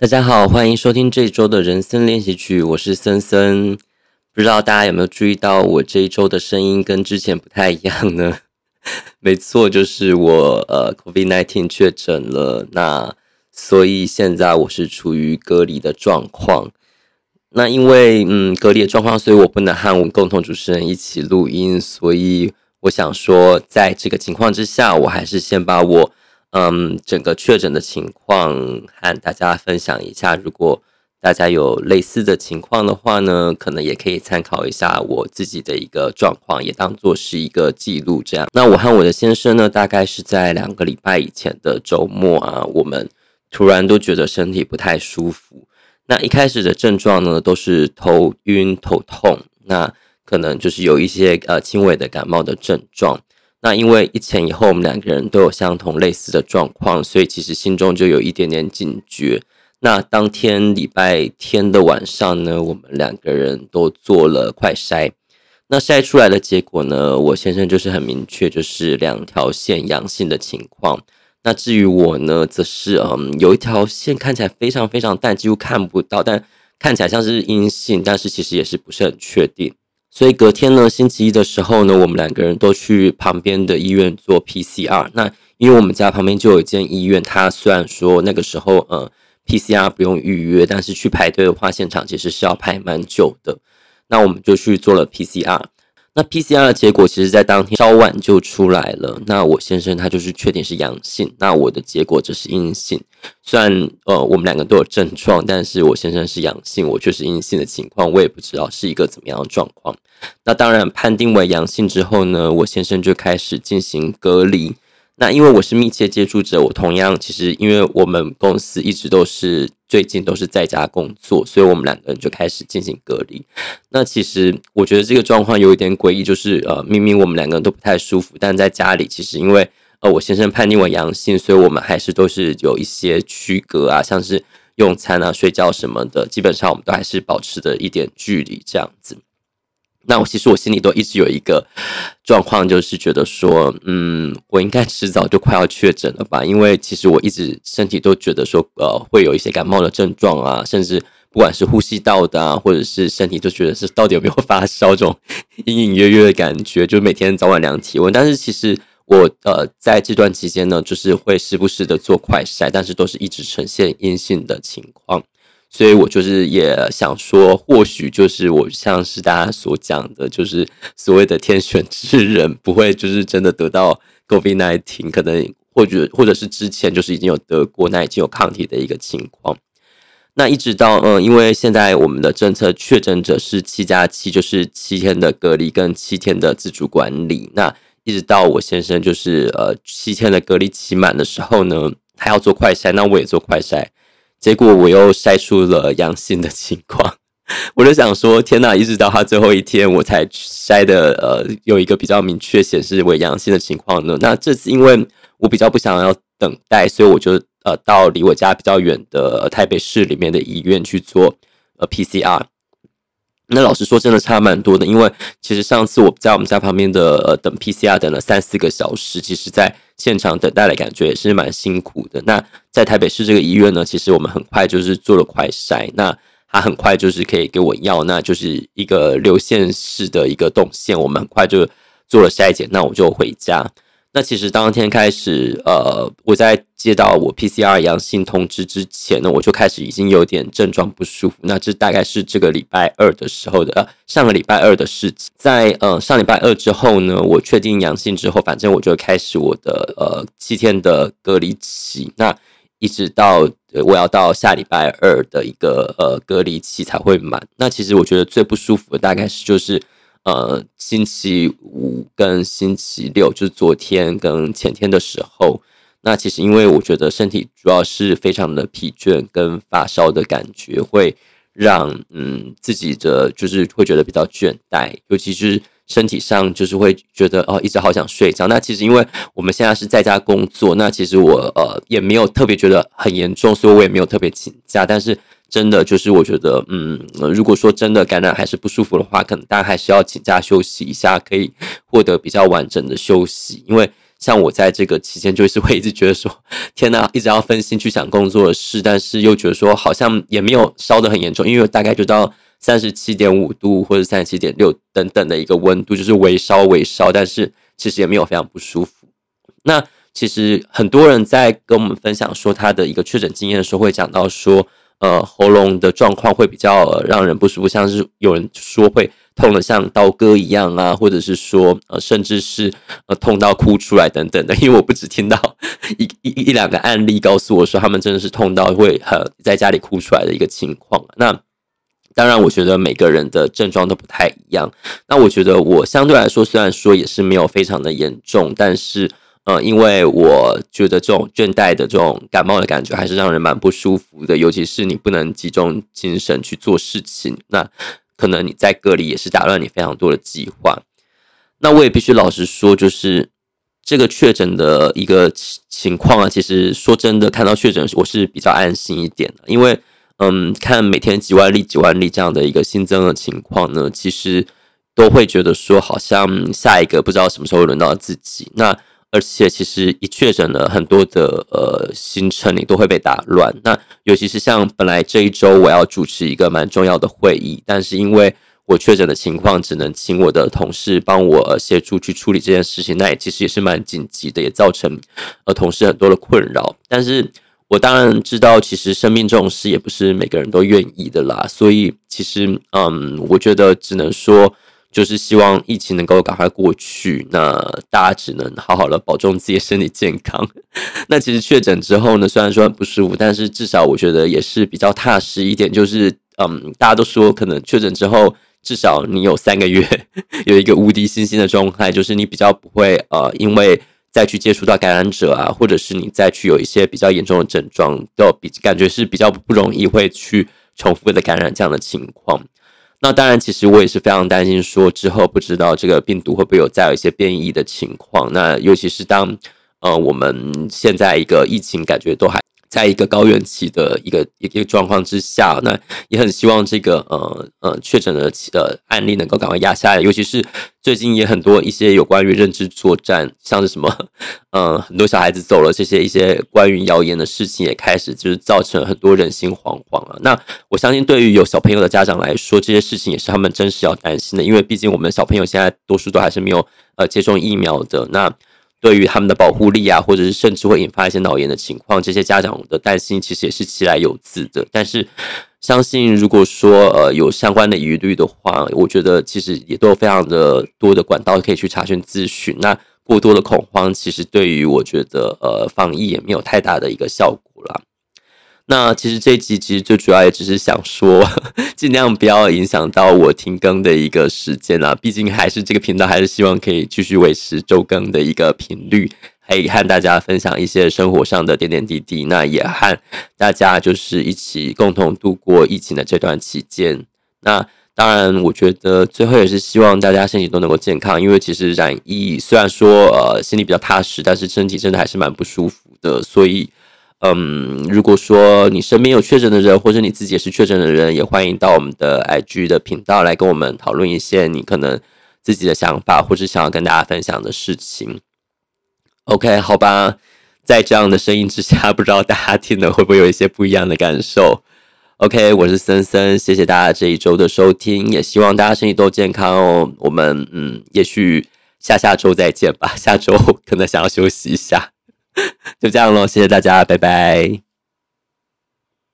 大家好，欢迎收听这一周的人生练习曲，我是森森。不知道大家有没有注意到我这一周的声音跟之前不太一样呢？没错，就是我呃，COVID-19 确诊了，那所以现在我是处于隔离的状况。那因为嗯隔离的状况，所以我不能和我共同主持人一起录音，所以我想说，在这个情况之下，我还是先把我。嗯，整个确诊的情况和大家分享一下。如果大家有类似的情况的话呢，可能也可以参考一下我自己的一个状况，也当做是一个记录。这样，那我和我的先生呢，大概是在两个礼拜以前的周末啊，我们突然都觉得身体不太舒服。那一开始的症状呢，都是头晕、头痛，那可能就是有一些呃轻微的感冒的症状。那因为一前一后，我们两个人都有相同类似的状况，所以其实心中就有一点点警觉。那当天礼拜天的晚上呢，我们两个人都做了快筛。那筛出来的结果呢，我先生就是很明确，就是两条线阳性的情况。那至于我呢，则是嗯，有一条线看起来非常非常淡，几乎看不到，但看起来像是阴性，但是其实也是不是很确定。所以隔天呢，星期一的时候呢，我们两个人都去旁边的医院做 PCR。那因为我们家旁边就有一间医院，它虽然说那个时候呃 PCR 不用预约，但是去排队的话，现场其实是要排蛮久的。那我们就去做了 PCR。那 PCR 的结果其实，在当天稍晚就出来了。那我先生他就是确定是阳性，那我的结果就是阴性。虽然呃我们两个都有症状，但是我先生是阳性，我却是阴性的情况，我也不知道是一个怎么样的状况。那当然判定为阳性之后呢，我先生就开始进行隔离。那因为我是密切接触者，我同样其实因为我们公司一直都是最近都是在家工作，所以我们两个人就开始进行隔离。那其实我觉得这个状况有一点诡异，就是呃明明我们两个人都不太舒服，但在家里其实因为呃我先生判定为阳性，所以我们还是都是有一些区隔啊，像是用餐啊、睡觉什么的，基本上我们都还是保持着一点距离这样子。那我其实我心里都一直有一个状况，就是觉得说，嗯，我应该迟早就快要确诊了吧？因为其实我一直身体都觉得说，呃，会有一些感冒的症状啊，甚至不管是呼吸道的啊，或者是身体都觉得是到底有没有发烧这种 隐隐约约的感觉，就每天早晚量体温。但是其实我呃在这段期间呢，就是会时不时的做快筛，但是都是一直呈现阴性的情况。所以我就是也想说，或许就是我像是大家所讲的，就是所谓的天选之人，不会就是真的得到 COVID-19，可能或者或者是之前就是已经有得过，那已经有抗体的一个情况。那一直到嗯，因为现在我们的政策，确诊者是七加七，就是七天的隔离跟七天的自主管理。那一直到我先生就是呃七天的隔离期满的时候呢，他要做快筛，那我也做快筛。结果我又筛出了阳性的情况，我就想说，天呐，一直到他最后一天，我才筛的，呃，有一个比较明确显示为阳性的情况呢。那这次因为我比较不想要等待，所以我就呃到离我家比较远的台北市里面的医院去做呃 PCR。那老实说，真的差蛮多的，因为其实上次我在我们家旁边的呃等 PCR 等了三四个小时，其实在现场等待的感觉也是蛮辛苦的。那在台北市这个医院呢，其实我们很快就是做了快筛，那他很快就是可以给我药，那就是一个流线式的一个动线，我们很快就做了筛检，那我就回家。那其实当天开始，呃，我在接到我 PCR 阳性通知之前呢，我就开始已经有点症状不舒服。那这大概是这个礼拜二的时候的，呃，上个礼拜二的事情。在呃上礼拜二之后呢，我确定阳性之后，反正我就开始我的呃七天的隔离期。那一直到我要到下礼拜二的一个呃隔离期才会满。那其实我觉得最不舒服的大概是就是。呃，星期五跟星期六，就是昨天跟前天的时候，那其实因为我觉得身体主要是非常的疲倦跟发烧的感觉，会让嗯自己的就是会觉得比较倦怠，尤其是身体上就是会觉得哦一直好想睡觉。那其实因为我们现在是在家工作，那其实我呃也没有特别觉得很严重，所以我也没有特别请假，但是。真的就是，我觉得，嗯，如果说真的感染还是不舒服的话，可能大家还是要请假休息一下，可以获得比较完整的休息。因为像我在这个期间，就是会一直觉得说，天哪，一直要分心去想工作的事，但是又觉得说好像也没有烧得很严重，因为大概就到三十七点五度或者三十七点六等等的一个温度，就是微烧微烧，但是其实也没有非常不舒服。那其实很多人在跟我们分享说他的一个确诊经验的时候，会讲到说，呃，喉咙的状况会比较、呃、让人不舒服，像是有人说会痛得像刀割一样啊，或者是说，呃，甚至是呃痛到哭出来等等的。因为我不止听到一一一两个案例告诉我说，他们真的是痛到会很在家里哭出来的一个情况。那当然，我觉得每个人的症状都不太一样。那我觉得我相对来说，虽然说也是没有非常的严重，但是。呃，因为我觉得这种倦怠的这种感冒的感觉还是让人蛮不舒服的，尤其是你不能集中精神去做事情，那可能你在隔离也是打乱你非常多的计划。那我也必须老实说，就是这个确诊的一个情况啊，其实说真的，看到确诊我是比较安心一点的，因为嗯，看每天几万例、几万例这样的一个新增的情况呢，其实都会觉得说，好像下一个不知道什么时候轮到自己。那而且其实一确诊了，很多的呃行程你都会被打乱。那尤其是像本来这一周我要主持一个蛮重要的会议，但是因为我确诊的情况，只能请我的同事帮我协助去处理这件事情。那也其实也是蛮紧急的，也造成呃同事很多的困扰。但是我当然知道，其实生病这种事也不是每个人都愿意的啦。所以其实嗯，我觉得只能说。就是希望疫情能够赶快过去，那大家只能好好的保重自己身体健康。那其实确诊之后呢，虽然说很不舒服，但是至少我觉得也是比较踏实一点。就是嗯，大家都说可能确诊之后，至少你有三个月 有一个无敌星星的状态，就是你比较不会呃，因为再去接触到感染者啊，或者是你再去有一些比较严重的症状，都比感觉是比较不容易会去重复的感染这样的情况。那当然，其实我也是非常担心，说之后不知道这个病毒会不会有再有一些变异的情况。那尤其是当呃我们现在一个疫情感觉都还。在一个高原期的一个一个状况之下，那也很希望这个呃呃确诊的呃案例能够赶快压下来。尤其是最近也很多一些有关于认知作战，像是什么 呃很多小孩子走了这些一些关于谣言的事情，也开始就是造成很多人心惶惶了。那我相信，对于有小朋友的家长来说，这些事情也是他们真实要担心的，因为毕竟我们小朋友现在多数都还是没有呃接种疫苗的。那对于他们的保护力啊，或者是甚至会引发一些脑炎的情况，这些家长的担心其实也是其来有自的。但是，相信如果说呃有相关的疑虑的话，我觉得其实也都有非常的多的管道可以去查询咨询。那过多的恐慌，其实对于我觉得呃防疫也没有太大的一个效果了。那其实这一集其实最主要也只是想说，尽量不要影响到我停更的一个时间啦。毕竟还是这个频道还是希望可以继续维持周更的一个频率，可以和大家分享一些生活上的点点滴滴。那也和大家就是一起共同度过疫情的这段期间。那当然，我觉得最后也是希望大家身体都能够健康，因为其实染疫虽然说呃心里比较踏实，但是身体真的还是蛮不舒服的，所以。嗯，如果说你身边有确诊的人，或者你自己也是确诊的人，也欢迎到我们的 IG 的频道来跟我们讨论一些你可能自己的想法，或是想要跟大家分享的事情。OK，好吧，在这样的声音之下，不知道大家听了会不会有一些不一样的感受？OK，我是森森，谢谢大家这一周的收听，也希望大家身体都健康哦。我们嗯，也许下下周再见吧，下周可能想要休息一下。就这样喽，谢谢大家，拜拜。